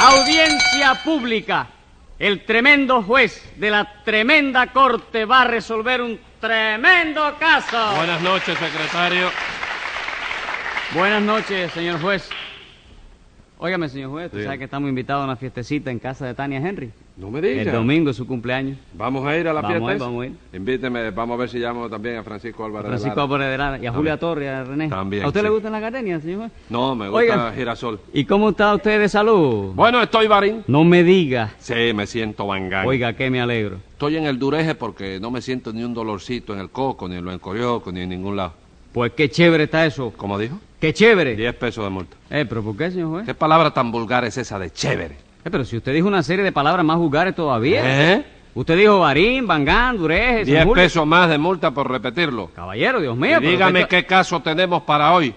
Audiencia pública. El tremendo juez de la tremenda corte va a resolver un tremendo caso. Buenas noches, secretario. Buenas noches, señor juez. Óigame, señor juez, usted sabe que estamos invitados a una fiestecita en casa de Tania Henry. No me digas. El domingo es su cumpleaños. Vamos a ir a la Vamos fiesta. a ir, vamos a ir. Invíteme, vamos a ver si llamo también a Francisco Álvarez. Francisco. Álvarez de Lara y a Julia Torres a René. También, ¿A usted le sí. gustan las gardenias, señor? No, me gusta girasol. ¿Y cómo está usted de salud? Bueno, estoy varín. No me diga. Sí, me siento bangán. Oiga, que me alegro. Estoy en el dureje porque no me siento ni un dolorcito en el coco, ni en lo encorioco, ni en ningún lado. Pues qué chévere está eso. ¿Cómo dijo? Qué chévere. Diez pesos de multa. Eh, pero ¿por qué, señor juez? ¿Qué palabra tan vulgar es esa de chévere? Eh, pero si usted dijo una serie de palabras más vulgares todavía. ¿Eh? Usted dijo Barín, Bangán, Dureje, San Diez Julio. pesos más de multa por repetirlo. Caballero, Dios Y mío. pero dígame qué caso tenemos para hoy.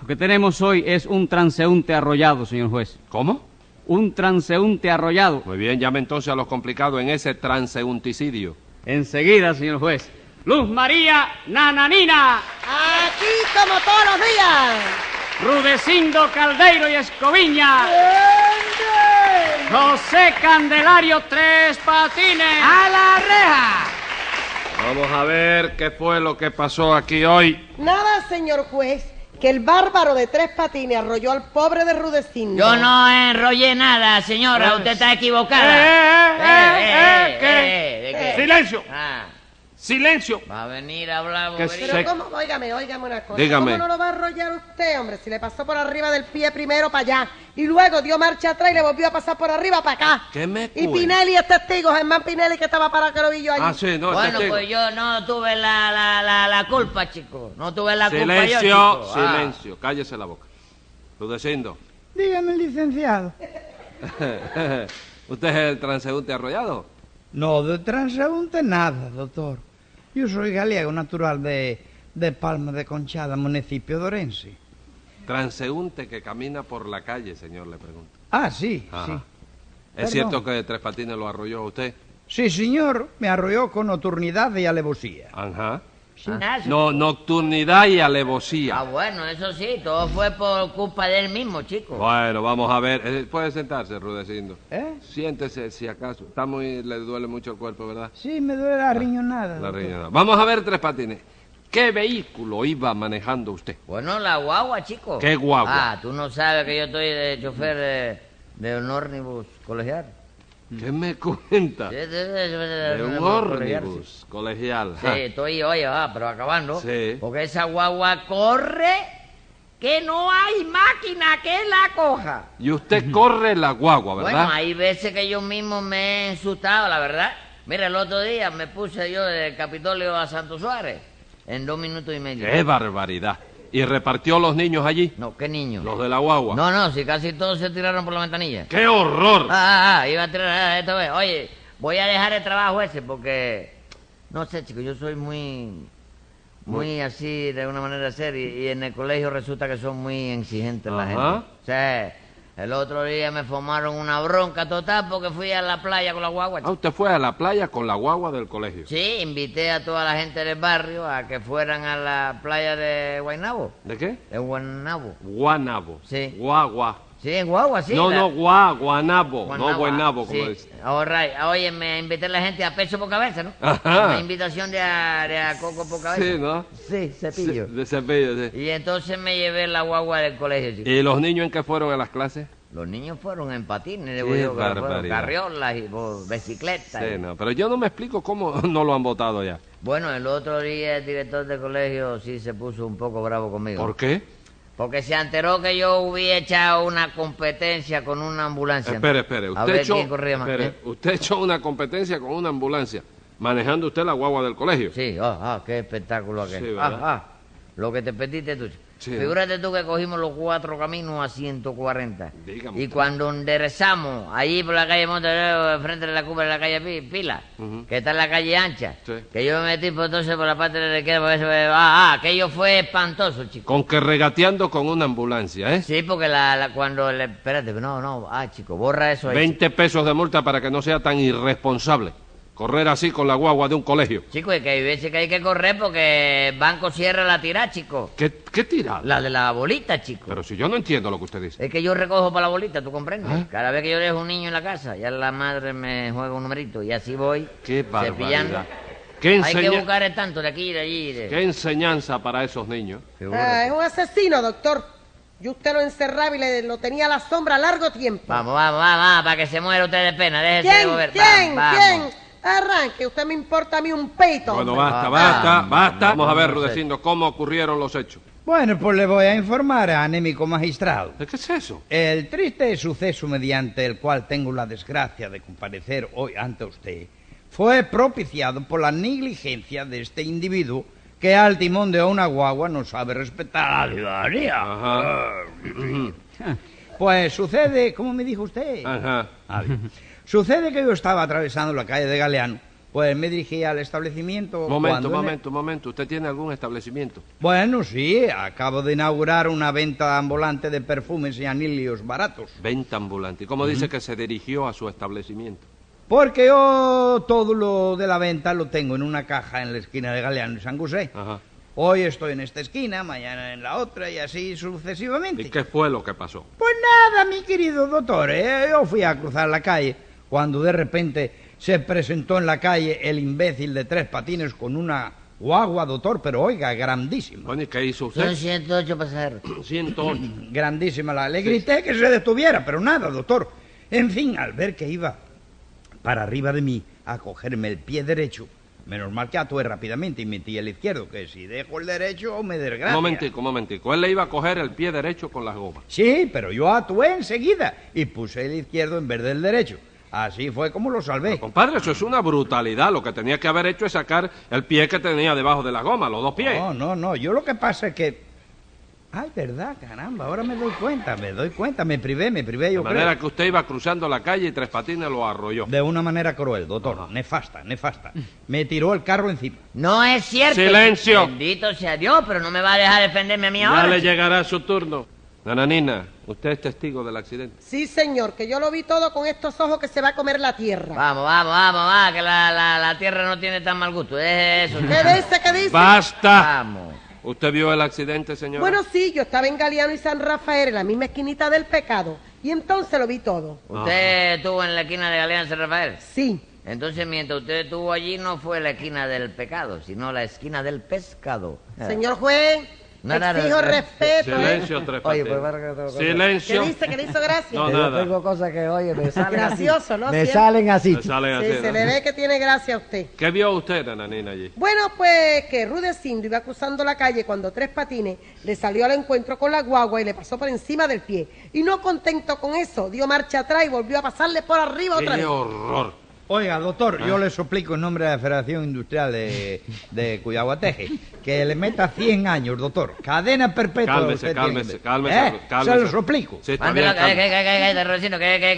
Lo que tenemos hoy es un transeúnte arrollado, señor juez. ¿Cómo? Un transeúnte arrollado. Muy bien, llame entonces a los complicados en ese transeunticidio. Enseguida, señor juez. Luz María Nananina, Aquí como todos los días. Rudecindo Caldeiro y Escoviña, ¡Ende! José Candelario Tres Patines. ¡A la reja! Vamos a ver qué fue lo que pasó aquí hoy. Nada, señor juez, que el bárbaro de tres patines arrolló al pobre de Rudecindo. Yo no enrollé nada, señora. Usted está equivocada. Eh, eh, eh, eh, ¿qué? eh, ¿de qué? Silencio. Ah, Silencio. va a venir a hablar. Pero se- cómo, óigame, óigame una cosa. Dígame. ¿Cómo no lo va a arrollar usted, hombre? Si le pasó por arriba del pie primero para allá y luego dio marcha atrás y le volvió a pasar por arriba para acá. ¿Qué me Y cuenta? Pinelli es testigo, Germán Pinelli que estaba para que lo vi yo allí. Ah, sí, no, Bueno, testigo. pues yo no tuve la, la, la, la culpa, chico. No tuve la culpa yo, Silencio, chico. Ah. silencio. Cállese la boca. Rudecindo. Dígame, licenciado. ¿Usted es el transeúnte arrollado? No, de transeúnte nada, doctor. Yo soy gallego natural de, de Palma de Conchada, municipio de Orense. Transeúnte que camina por la calle, señor, le pregunto. Ah, sí, Ajá. sí. ¿Es Perdón. cierto que Tres Patines lo arrolló a usted? Sí, señor, me arrolló con nocturnidad y alevosía. Ajá. Ah. No, nocturnidad y alevosía. Ah, bueno, eso sí, todo fue por culpa de él mismo, chico. Bueno, vamos a ver. Eh, Puede sentarse, Rudecindo. ¿Eh? Siéntese, si acaso. Está muy, le duele mucho el cuerpo, ¿verdad? Sí, me duele la riñonada. La doctor. riñonada. Vamos a ver, Tres Patines. ¿Qué vehículo iba manejando usted? Bueno, la guagua, chico. ¿Qué guagua? Ah, tú no sabes que yo estoy de chofer de, de un ómnibus colegial. ¿Qué me cuenta? Sí, sí, sí, sí, De un ómnibus colegial. Sí, estoy, oye, ah, pero acabando. Sí. Porque esa guagua corre que no hay máquina que la coja. Y usted corre la guagua, ¿verdad? Bueno, hay veces que yo mismo me he asustado, la verdad. Mira, el otro día me puse yo del Capitolio a Santo Suárez en dos minutos y medio. ¡Qué barbaridad! ¿Y repartió los niños allí? No, ¿qué niño? Los de la guagua. No, no, si casi todos se tiraron por la ventanilla. ¡Qué horror! Ah, ah, ah, iba a tirar ah, esto es. Oye, voy a dejar el trabajo ese porque no sé, chicos, yo soy muy muy así de una manera seria y, y en el colegio resulta que son muy exigentes la Ajá. gente. O sea, el otro día me formaron una bronca total porque fui a la playa con la guagua. Ah, usted fue a la playa con la guagua del colegio. Sí, invité a toda la gente del barrio a que fueran a la playa de Guaynabo. ¿De qué? De Guaynabo. Guanabo. Sí. Guagua. Sí, en guagua, sí. no, la- no, gua, guanabo. Guanabo, No buenabo, como sí. dice. All right. Oye, me invité a la gente a peso por cabeza, ¿no? Ajá. Una invitación de a, de a coco por cabeza. Sí, ¿no? Sí, cepillo. Sí, de cepillo, sí. Y entonces me llevé la guagua del colegio, chico. ¿Y los niños en qué fueron a las clases? Los niños fueron en patines, digo yo, que fueron carriolas y por bicicletas. Sí, y- no. Pero yo no me explico cómo no lo han votado ya. Bueno, el otro día el director del colegio sí se puso un poco bravo conmigo. ¿Por qué? Porque se enteró que yo hubiera echado una competencia con una ambulancia. Espere, espere. Usted echó, espere, ¿eh? usted echó una competencia con una ambulancia, manejando usted la guagua del colegio. Sí, ah, ah, qué espectáculo aquel. Sí, ah, ah, lo que te pediste tú. Sí. Figúrate tú que cogimos los cuatro caminos a 140. Dígame y cuando enderezamos, allí por la calle Monterrey, frente de la cuba de la calle Pi- Pila, que está en la calle ancha, Sí. que yo me metí por entonces por la parte de la izquierda, por eso, ah, ah, aquello fue espantoso, chico. Con que regateando con una ambulancia, ¿eh? Sí, porque la, la- cuando le... Espérate, no, no, ah, chico, borra eso ahí. 20 pesos de multa para que no sea tan irresponsable. Correr así con la guagua de un colegio. Chico, es que hay veces que hay que correr porque el banco cierra la tira, chico. ¿Qué, qué tirada? La de la bolita, chico. Pero si yo no entiendo lo que usted dice. Es que yo recojo para la bolita, ¿tú comprendes? ¿Ah? Cada vez que yo dejo un niño en la casa, ya la madre me juega un numerito y así voy Qué cepillando. barbaridad. ¿Qué, Hay que buscar el tanto de aquí y de allí. de- ¿Qué enseñanza para esos niños? Ah, es un asesino, doctor. Y usted lo encerraba y le, lo tenía a la sombra largo tiempo. Vamos, vamos, vamos, vamos, para que se muera usted de pena. Déjese de ¿Quién? mover. ¿Quién? Vamos, ¿Quién? vamos. Arranque, usted me importa a mí un peito. Bueno, hombre. basta, Ah, basta, ah, basta. Vamos a ver. Rudecindo, cómo ocurrieron los hechos. Bueno, pues le voy a informar, anémico magistrado. ¿De qué es eso? El triste suceso mediante el cual tengo la desgracia de comparecer hoy ante usted fue propiciado por la negligencia de este individuo que al timón de una guagua no sabe respetar a la ciudadanía. Ajá. Pues sucede, ¿cómo me dijo usted? Ajá. Ah, bien. Sucede que yo estaba atravesando la calle de Galeano, pues me dirigía al establecimiento. Momento, el- momento, momento. ¿Usted tiene algún establecimiento? Bueno, sí, acabo de inaugurar una venta ambulante de perfumes y anilios baratos. Venta ambulante. ¿Y cómo dice que se dirigió a su establecimiento? Porque yo todo lo de la venta lo tengo en una caja en la esquina de Galeano y San José. Ajá. Hoy estoy en esta esquina, mañana en la otra y así sucesivamente. ¿Y qué fue lo que pasó? Pues nada, mi querido doctor, ¿eh? yo fui a cruzar la calle cuando de repente se presentó en la calle el imbécil de tres patines con una guagua, doctor, pero oiga, grandísima. Bueno, ¿y qué hizo Son usted? 108 pasajeros. 108. grandísima la. Le grité que se detuviera, pero nada, doctor. En fin, al ver que iba para arriba de mí a cogerme el pie derecho, menos mal que actué rápidamente y metí el izquierdo, que si dejo el derecho me Un desgracia. momentico, un momentico. Él le iba a coger el pie derecho con las gomas. Sí, pero yo actué enseguida y puse el izquierdo en vez del derecho. Así fue como lo salvé. Compadre, eso es una brutalidad. Lo que tenía que haber hecho es sacar el pie que tenía debajo de la goma, los dos pies. No, no, no. Yo lo que pasa es que. Ay, verdad, caramba, ahora me doy cuenta, me doy cuenta, me privé, me privé de yo manera creo. que usted iba cruzando la calle y Tres Patines lo arrolló. De una manera cruel, doctor, nefasta, nefasta. Me tiró el carro encima. No es cierto. Silencio. Bendito sea Dios, pero no me va a dejar defenderme a mí Ya ahora. le chico. llegará su turno. Nananina, usted es testigo del accidente. Sí, señor, que yo lo vi todo con estos ojos que se va a comer la tierra. Vamos, vamos, vamos, va, que la, la, la tierra no tiene tan mal gusto. Es eso. ¿Qué dice? ¿Qué dice? ¡Basta! Vamos. ¿Usted vio el accidente, señora? Bueno, sí, yo estaba en Galeano y San Rafael, en la misma esquinita del pecado. Y entonces lo vi todo. Usted estuvo en la esquina de Galeán San Rafael. Sí. Entonces, mientras usted estuvo allí, no fue la esquina del pecado, sino la esquina del pescado. Señor juez, No, no, no, exijo no. respeto. ¿eh? Silencio, Tres Oye, Patines. pues, para que lo- ¿Qué Silencio. dice? ¿Qué dice? Gracias. No, Yo nada. tengo cosas que, oye, me salen Gracioso, así. ¿no? Me Siempre. salen así. Se salen Sí, así, se ¿no? le ve que tiene gracia a usted. ¿Qué vio usted, Nananina, allí? Bueno, pues que Rudecindo iba cruzando la calle cuando Tres Patines le salió al encuentro con la guagua y le pasó por encima del pie. Y no contento con eso, dio marcha atrás y volvió a pasarle por arriba otra ¡Qué vez. horror! Oiga, doctor, Ah. yo le suplico en nombre de la Federación Industrial de, de Cuyaguateje que le meta 100 años, doctor. Cadena perpetua. Cálmese, cálmese, cálmese, ¿Eh? cálmese. Se lo suplico. Sí, está bien,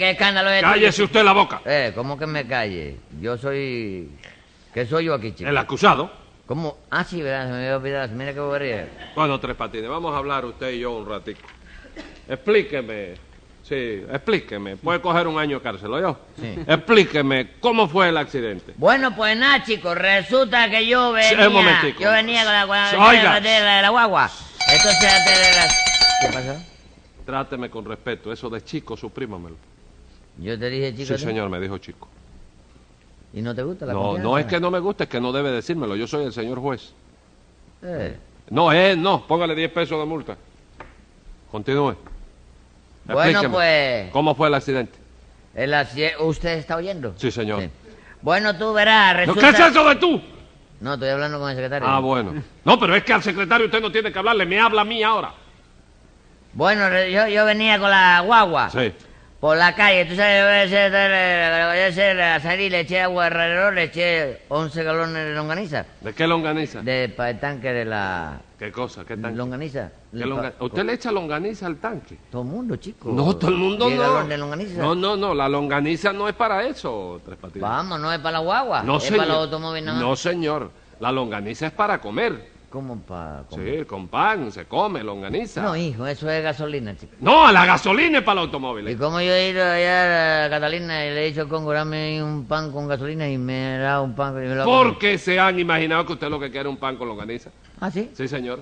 escándalo es Cállese usted la boca. Eh, ¿cómo que me calle? Yo soy... ¿Qué soy yo aquí, chico? El acusado. ¿Cómo? Ah, sí, ¿verdad? Se me había olvidado. Mira qué bobería. Bueno, Tres Patines, vamos a hablar usted y yo un ratico. Explíqueme. Sí, explíqueme. Puede coger un año de cárcel, ¿o yo? Sí. Explíqueme cómo fue el accidente. Bueno, pues nada, chicos, resulta que yo Sí, venía... un momentico. Yo venía con la, con la- Oiga. de la, de la guagua. Entonces, de la... ¿Qué pasó? Tráteme con respeto. Eso de chico, suprímamelo. Yo te dije, chico... Sí, ¿tú? señor, me dijo chico. ¿Y no te gusta la No, confianza? no es que no me guste, es que no debe decírmelo. Yo soy el señor juez. Eh, No, eh, no. Póngale 10 pesos de multa. Continúe. Bueno, pues... ¿Cómo fue el accidente? el acci- ¿Usted está oyendo? Sí, señor. Bueno, tú verás, ¿No, resulta... ¿Qué es eso de tú? No, estoy hablando con el secretario. Ah, bueno. No, pero es que al secretario usted no tiene que hablarle. Me habla a mí ahora. Bueno, yo, yo venía con la guagua Sí. Por la calle. Tú sabes, voy a hacer, voy a hacer a salir, le eché agua alrededor, le eché 11 galones de longaniza. ¿De qué longaniza? De, para el tanque de la ¿Qué cosa? ¿Qué tanque? longaniza. ¿Qué Le- longa- pa- ¿Usted le echa longaniza al tanque? Todo el mundo, chico. No, todo el mundo no. galones de longaniza. No, no, no. La longaniza no es para eso, Tres Patines. Vamos, no es para la guagua. No, es señor. para los automóviles. No, señor. La longaniza es para comer. ¿Cómo pa...? cómo? Sí, con pan, se come, longaniza. No, hijo, eso es gasolina, chico. No, la gasolina es para los ¿Y automóviles. cómo yo he ido allá a Catalina y le he dicho al Congo, dame un pan con gasolina y me dado un pan y me lo? Porque se han imaginado que usted lo que quiere es un pan con longaniza. ¿Ah, sí? Sí, señor.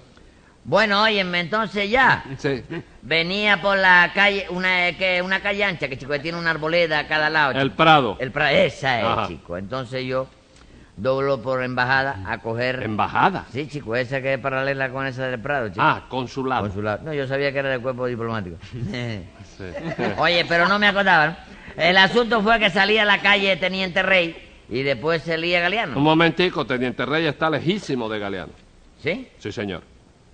Bueno, óyeme, entonces ya. Sí. Venía por la calle, una, que, una calle ancha, que chico, que tiene una arboleda a cada lado. El. Prado. El pra- esa es, Ajá. chico. Entonces yo doblo por embajada a coger... Embajada. Sí, chico, esa que es paralela con esa del Prado, chico. Ah, consulado. Consulado. No, yo sabía que era del cuerpo diplomático. Sí. Oye, pero no me acordaba, ¿no? El asunto fue que salía a la calle Teniente Rey y después salía Un Galeano. momentico, Teniente Rey está lejísimo de Galeano. ¿Sí? Sí, señor.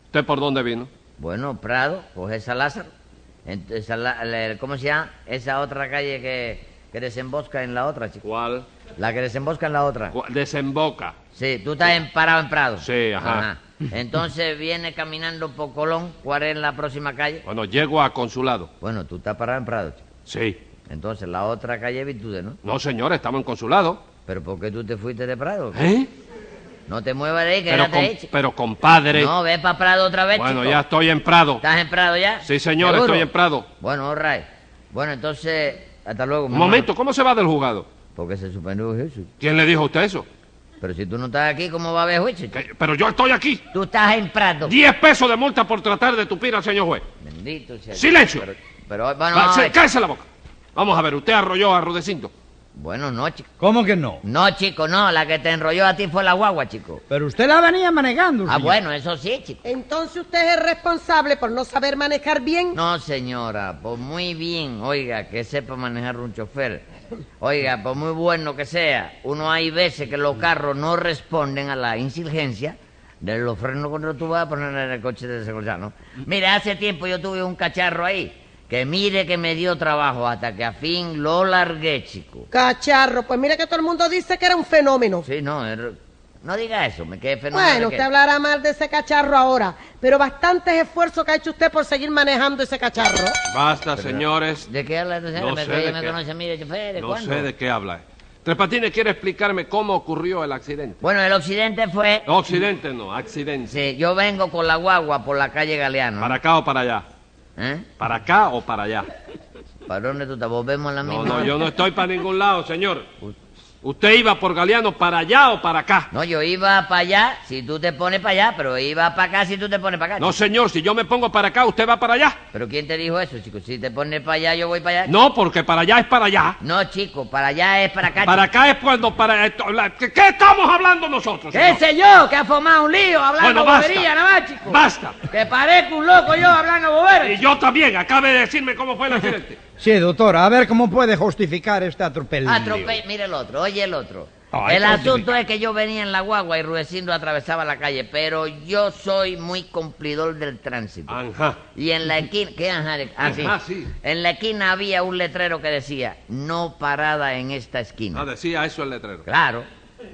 ¿Usted por dónde vino? Bueno, Prado, coge San Lázaro. Ent- esa la- la- ¿Cómo se llama? Esa otra calle que, que desembosca en la otra, chico. ¿Cuál? La que desembosca en la otra. Desemboca. Sí, tú estás en- parado en Prado. Sí, ajá. Entonces viene caminando por Colón. ¿Cuál es la próxima calle? Bueno, llego a consulado. Bueno, tú estás parado en Prado, chico. Sí. Entonces la otra calle es Virtudes, ¿no? No, señor, estamos en consulado. ¿Pero por qué tú te fuiste de Prado? ¿Eh? No te muevas de ahí, Pero, quédate ahí, com- pero compadre. No, ve para Prado otra vez, bueno, chico. ya estoy en Prado. ¿Estás en Prado ya? Sí, señor, ¿Seguro? estoy en Prado. Bueno, all right. Bueno, entonces, hasta luego. Un mamá. momento, ¿cómo se va del juzgado? Porque se suspendió el juicio. ¿Quién le dijo a usted eso? Pero si tú no estás aquí, ¿cómo va a haber juicio? chico? Que- Pero yo estoy aquí. Tú estás en Prado. Diez pesos de multa por tratar de tupir al señor juez. Bendito sea. Dios. ¡Silencio! Pero, pero, bueno, Va, no, se- eh, cállese la boca. Vamos a ver, usted arrolló a Rudecindo. Bueno, no, chico. ¿Cómo que no? No, chico, no. La que te enrolló a ti fue la guagua, chico. Pero usted la venía manejando. Ah, señor. bueno, eso sí, chico. Entonces usted es el responsable por no saber manejar bien. No, señora, pues muy bien, oiga, que sepa manejar un chofer. Oiga, por muy bueno que sea, uno hay veces que los carros no responden a la insigencia de los frenos cuando tú vas a poner en el coche de seguridad, ¿no? Mire, hace tiempo yo tuve un cacharro ahí, que mire que me dio trabajo hasta que a fin lo largué, chico. Cacharro, pues mira que todo el mundo dice que era un fenómeno. Sí, no, er- no diga eso, me quedé fenómeno. Bueno, usted que- hablará mal de ese cacharro ahora, pero bastantes esfuerzos que ha hecho usted por seguir manejando ese cacharro. Basta, señores. ¿De qué habla? No sé ella de me qué. conoce a mí de chofer, ¿de No cuándo? sé de qué habla. Tres Patines quiere explicarme cómo ocurrió el accidente. Bueno, el accidente fue... No, accidente no, accidente. Sí, yo vengo con la guagua por la calle Galeano. ¿Para acá o para allá? ¿Eh? ¿Para acá o para allá? ¿Para dónde tú te volvemos a la No, misma? no, yo no estoy para ningún lado, señor. ¿Usted iba por Galeano para allá o para acá? No, yo iba para allá si tú te pones para allá, pero iba para acá si tú te pones para acá. No, chico. señor, si yo me pongo para acá, ¿usted va para allá? ¿Pero quién te dijo eso, chico? Si te pones para allá, yo voy para allá. No, porque para allá es para allá. No, chico, para allá es para acá. Para chico. acá es cuando para... ¿Qué, qué estamos hablando nosotros, ¿Qué señor? sé yo? Que ha formado un lío hablando Bueno, bobería nada más, chico. Basta. Que parezco un loco yo hablando bobería. Y yo también, acabe de decirme cómo fue el accidente. Sí, doctora, a ver cómo puede justificar este atropello. Atrope... Mire el otro, oye el otro. No, el asunto es que yo venía en la guagua y Rudecindo atravesaba la calle, pero yo soy muy cumplidor del tránsito. Ajá. Y en la esquina, ¿qué ajá? Ah, sí. Ajá, sí. En la esquina había un letrero que decía, no parada en esta esquina. Ah, decía eso el letrero. Claro.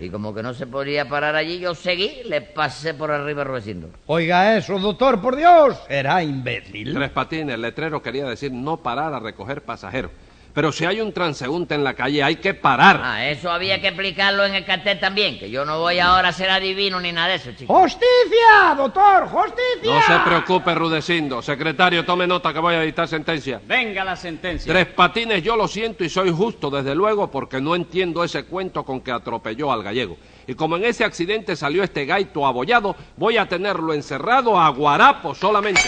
Y como que no se podía parar allí, yo seguí, le pasé por arriba a Rudecindo. Oiga eso, doctor, por Dios. Era imbécil. Tres patines, el letrero quería decir no parar a recoger pasajeros. Pero si hay un transeúnte en la calle, hay que parar. Ah, eso había que explicarlo en el cartel también, que yo no voy ahora a ser adivino ni nada de eso, chicos. ¡Justicia, doctor! ¡Justicia! No se preocupe, Rudecindo. Secretario, tome nota que voy a dictar sentencia. Venga la sentencia. Tres patines, yo lo siento y soy justo, desde luego, porque no entiendo ese cuento con que atropelló al gallego. Y como en ese accidente salió este gaito abollado, voy a tenerlo encerrado a guarapo solamente.